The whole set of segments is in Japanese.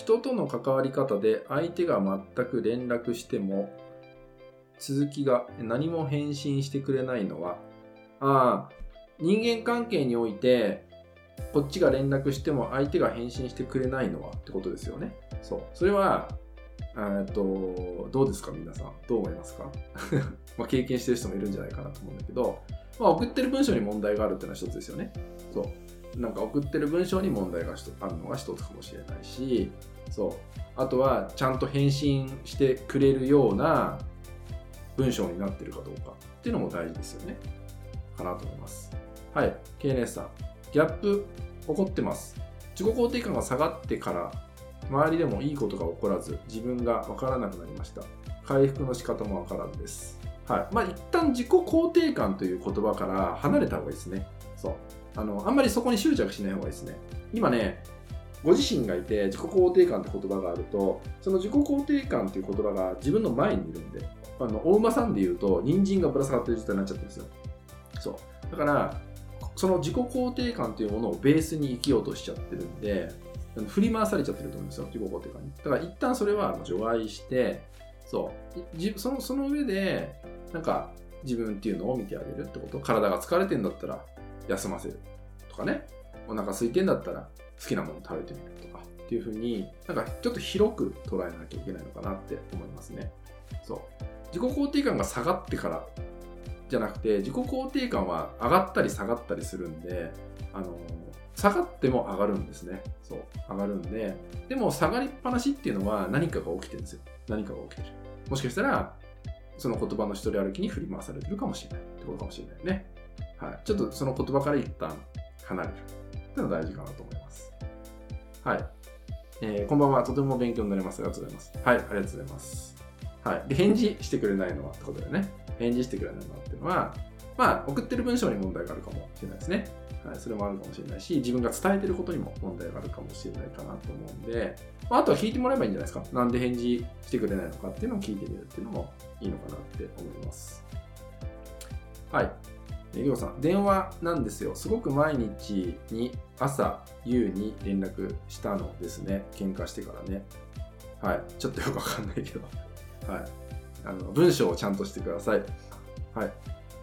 人との関わり方で相手が全く連絡しても続きが何も返信してくれないのはああ人間関係においてこっちが連絡しても相手が返信してくれないのはってことですよね。そう。それはえっとどうですか皆さん？どう思いますか？ま経験してる人もいるんじゃないかなと思うんだけど、まあ、送ってる文章に問題があるっていうのは一つですよね。そう。なんか送ってる文章に問題があるのが一つかもしれないしそう。あとはちゃんと返信してくれるような文章になってるかどうかっていうのも大事ですよね。かなと思います。はい。KNS さん。ギャップ起こってます。自己肯定感が下がってから周りでもいいことが起こらず自分が分からなくなりました。回復の仕方も分からんです。はい。まあ一旦自己肯定感という言葉から離れた方がいいですね。そう。あのあんまりそこに執着しない方がいいですね。今ねご自身がいて自己肯定感って言葉があるとその自己肯定感っていう言葉が自分の前にいるんであのお馬さんで言うと人参がぶら下がってる状態になっちゃってるんですよ。そう。だからその自己肯定感というものをベースに生きようとしちゃってるんで振り回されちゃってると思うんですよ自己肯定感に。だから一旦それは除外してそう。そのその上でなんか自分っていうのを見てあげるってこと。体が疲れてんだったら休ませるとかね。お腹空いてんだったら好きなもの食べてみるとかっていうふうになんかちょっと広く捉えなきゃいけないのかなって思いますね。そう。自己肯定感が下がってからじゃなくて自己肯定感は上がったり下がったりするんであの下がっても上がるんですね。そう。上がるんででも下がりっぱなしっていうのは何かが起きてるんですよ。何かが起きてる。もしかしたらその言葉の一人歩きに振り回されてるかもしれない。ってことかもしれないね。はいちょっとその言葉から一旦離れるっていうのが大事かなと思いますはい、えー、こんばんはとても勉強になりますありがとうございますはいありがとうございますはい。で、返事してくれないのはってことだよね。返事してくれないのはっていうのは、まあ、送ってる文章に問題があるかもしれないですね。はい、それもあるかもしれないし、自分が伝えてることにも問題があるかもしれないかなと思うんで、まあ、あとは聞いてもらえばいいんじゃないですか。なんで返事してくれないのかっていうのを聞いてみるっていうのもいいのかなって思います。はい。りょうさん、電話なんですよ。すごく毎日に朝、夕に連絡したのですね。喧嘩してからね。はい。ちょっとよくわかんないけど。はい。あの、文章をちゃんとしてください。はい。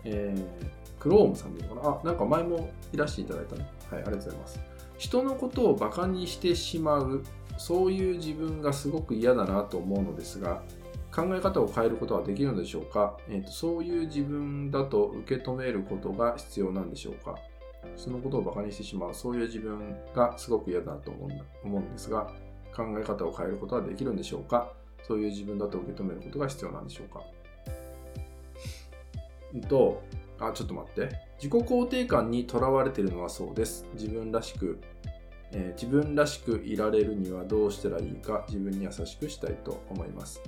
えー、クロームさんでいいのかな？あ、なんか前もいらしていただいたね。はい、ありがとうございます。人のことをバカにしてしまう、そういう自分がすごく嫌だなと思うのですが、考え方を変えることはできるのでしょうか、えーと、そういう自分だと受け止めることが必要なんでしょうか？そのことをバカにしてしまう、そういう自分がすごく嫌だと思うんですが、考え方を変えることはできるんでしょうか？そういう自分だと受け止めることが必要なんでしょうか？と、あ、ちょっと待って。自己肯定感にとらわれているのはそうです。自分らしく、えー、自分らしくいられるにはどうしたらいいか、自分に優しくしたいと思います。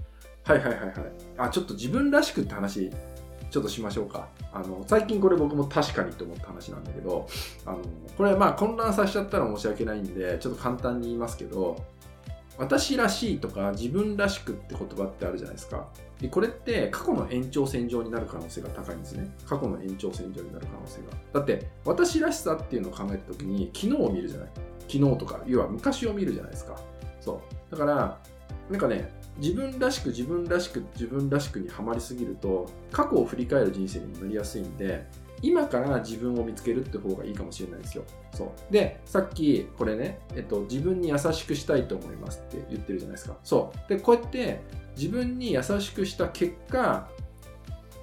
はいはいはいはい。あ、ちょっと自分らしくって話、ちょっとしましょうか。あの、最近これ僕も確かにと思った話なんだけど、あの、これまあ混乱させちゃったら申し訳ないんで、ちょっと簡単に言いますけど、私らしいとか自分らしくって言葉ってあるじゃないですか。でこれって過去の延長線上になる可能性が高いんですね。過去の延長線上になる可能性が。だって私らしさっていうのを考えた時に昨日を見るじゃない。昨日とか、要は昔を見るじゃないですか。そう。だから、なんかね、自分らしく自分らしく自分らしくにはまりすぎると過去を振り返る人生にもなりやすいんで今から自分を見つけるって方がいいかもしれないですよ。そう。で、さっき、これね、えっと、自分に優しくしたいと思いますって言ってるじゃないですか。そう。で、こうやって自分に優しくした結果、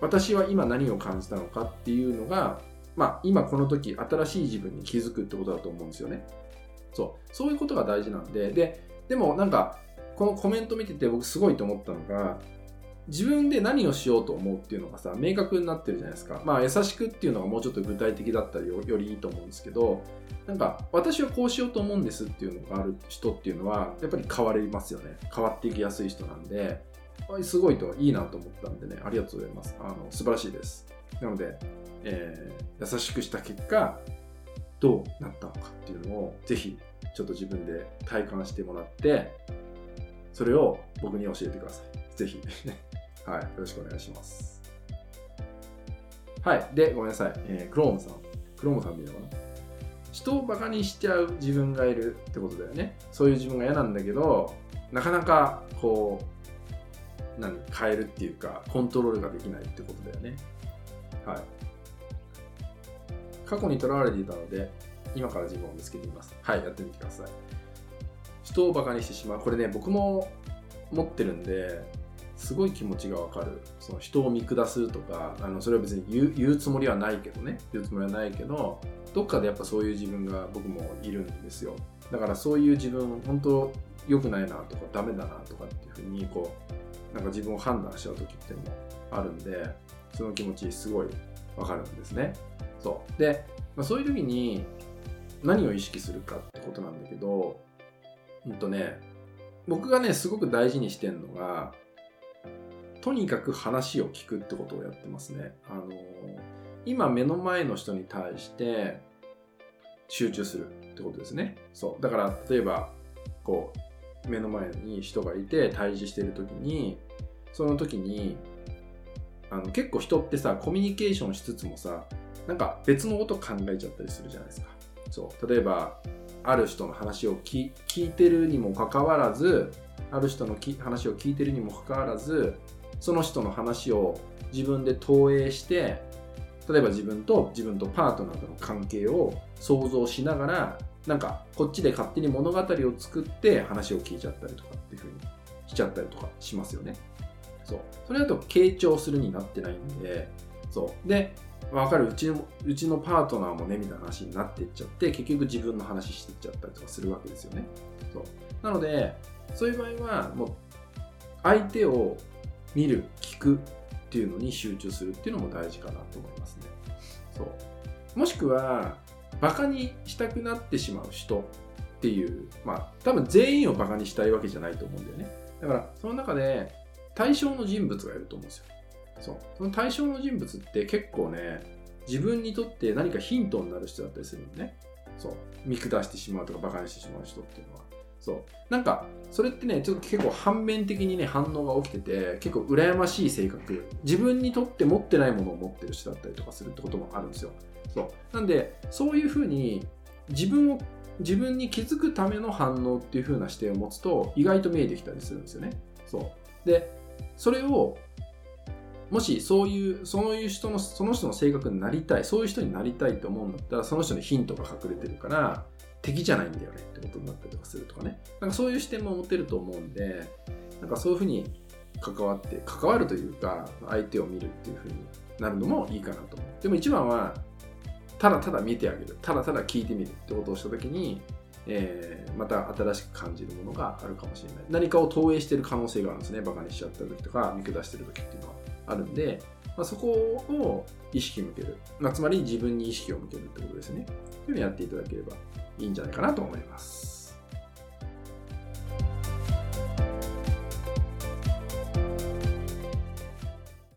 私は今何を感じたのかっていうのが、まあ、今この時、新しい自分に気づくってことだと思うんですよね。そう。そういうことが大事なんで、で、でもなんか、このコメント見てて僕すごいと思ったのが、自分で何をしようと思うっていうのがさ明確になってるじゃないですか。まあ優しくっていうのがもうちょっと具体的だったりよりいいと思うんですけどなんか私はこうしようと思うんですっていうのがある人っていうのはやっぱり変わりますよね。変わっていきやすい人なんですごいといいなと思ったんでねありがとうございます。あの素晴らしいです。なので、えー、優しくした結果どうなったのかっていうのをぜひちょっと自分で体感してもらってそれを僕に教えてください。ぜひ。はい、よろしくお願いします。はい、で、ごめんなさい。えー、クロームさん。クロームさん見るのかな？人をバカにしちゃう自分がいるってことだよね。そういう自分が嫌なんだけどなかなかこう何？変えるっていうかコントロールができないってことだよね。はい。過去にとらわれていたので今から自分を見つけてみます。はい。やってみてください。人をバカにしてしまう。これね僕も持ってるんですごい気持ちがわかる。その人を見下すとかあのそれは別に言うつもりはないけどね。言うつもりはないけどどっかでやっぱそういう自分が僕もいるんですよ。だからそういう自分本当良くないなとかダメだなとかっていうふうにこうなんか自分を判断しちゃう時っていうのもあるんでその気持ちすごいわかるんですね。そう。で、まあ、そういう時に何を意識するかってことなんだけどうんとね僕がねすごく大事にしてるのがとにかく話を聞くってことをやってますね。あの今目の前の人に対して集中するってことですね。そう。だから例えばこう目の前に人がいて対峙してる時にその時にあの結構人ってさコミュニケーションしつつもさなんか別のこと考えちゃったりするじゃないですか。そう例えばある人の話を聞いてるにもかかわらずある人の話を聞いてるにもかかわらずその人の話を自分で投影して例えば自分と自分とパートナーとの関係を想像しながらなんかこっちで勝手に物語を作って話を聞いちゃったりとかっていう風にしちゃったりとかしますよね。そう。それだと傾聴するになってないんで、そう。で、わかる。うちの、うちのパートナーもね、みたいな話になっていっちゃって、結局自分の話していっちゃったりとかするわけですよね。そう。なので、そういう場合は、もう、相手を見る聞くっていうのに集中するっていうのも大事かなと思いますね。そう。もしくはバカにしたくなってしまう人っていうまあ多分全員をバカにしたいわけじゃないと思うんだよね。だからその中で対象の人物がいると思うんですよ。そう。その対象の人物って結構ね自分にとって何かヒントになる人だったりするのね。そう。見下してしまうとかバカにしてしまう人っていうのは。そう。なんかそれってねちょっと結構反面的にね反応が起きてて結構羨ましい性格。自分にとって持ってないものを持ってる人だったりとかするってこともあるんですよ。そう。なんでそういうふうに自分を自分に気づくための反応っていう風な視点を持つと意外と見えてきたりするんですよね。そう。でそれをもしそういうそういう人のその人の性格になりたいそういう人になりたいと思うんだったらその人にヒントが隠れてるから敵じゃないんだよねってことになったりとかするとかね。なんかそういう視点も持てると思うんでなんかそういうふうに関わって関わるというか相手を見るっていうふうになるのもいいかなと思う。でも一番はただただ見てあげるただただ聞いてみるってことをした時に、えー、また新しく感じるものがあるかもしれない。何かを投影してる可能性があるんですね。バカにしちゃった時とか見下してる時っていうのは。あるんで、まあ、そこを意識向ける、まあ、つまり自分に意識を向けるってことですねというのをやっていただければいいんじゃないかなと思います。